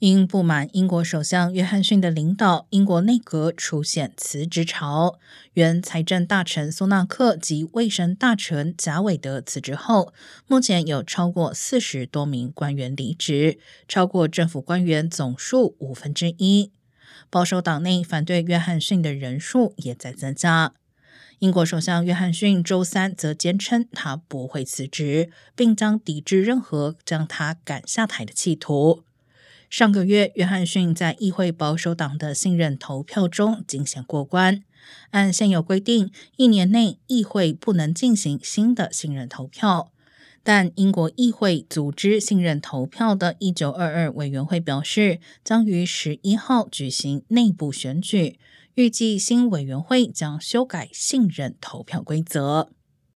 因不满英国首相约翰逊的领导，英国内阁出现辞职潮。原财政大臣苏纳克及卫生大臣贾韦德辞职后，目前有超过四十多名官员离职，超过政府官员总数五分之一。保守党内反对约翰逊的人数也在增加。英国首相约翰逊周三则坚称，他不会辞职，并将抵制任何将他赶下台的企图。上个月，约翰逊在议会保守党的信任投票中惊险过关。按现有规定，一年内议会不能进行新的信任投票。但英国议会组织信任投票的一九二二委员会表示，将于十一号举行内部选举，预计新委员会将修改信任投票规则。